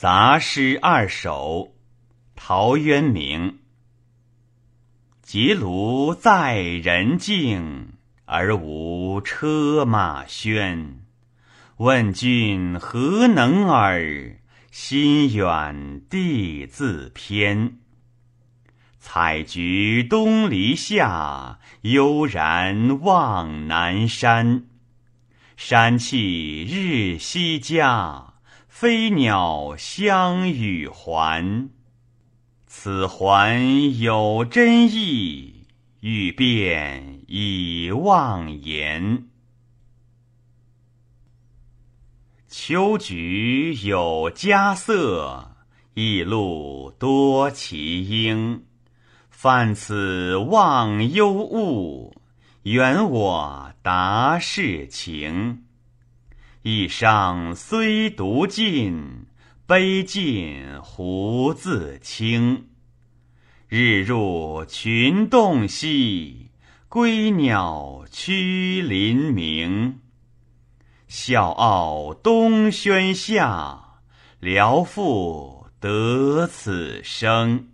杂诗二首，陶渊明。结庐在人境，而无车马喧。问君何能尔？心远地自偏。采菊东篱下，悠然望南山。山气日夕佳。飞鸟相与还，此还有真意，欲辨已忘言。秋菊有佳色，异露多奇英。泛此忘忧物，原我达世情。一觞虽独尽，杯尽胡自清。日入群洞悉，归鸟趋林鸣。笑傲东轩下，聊复得此声。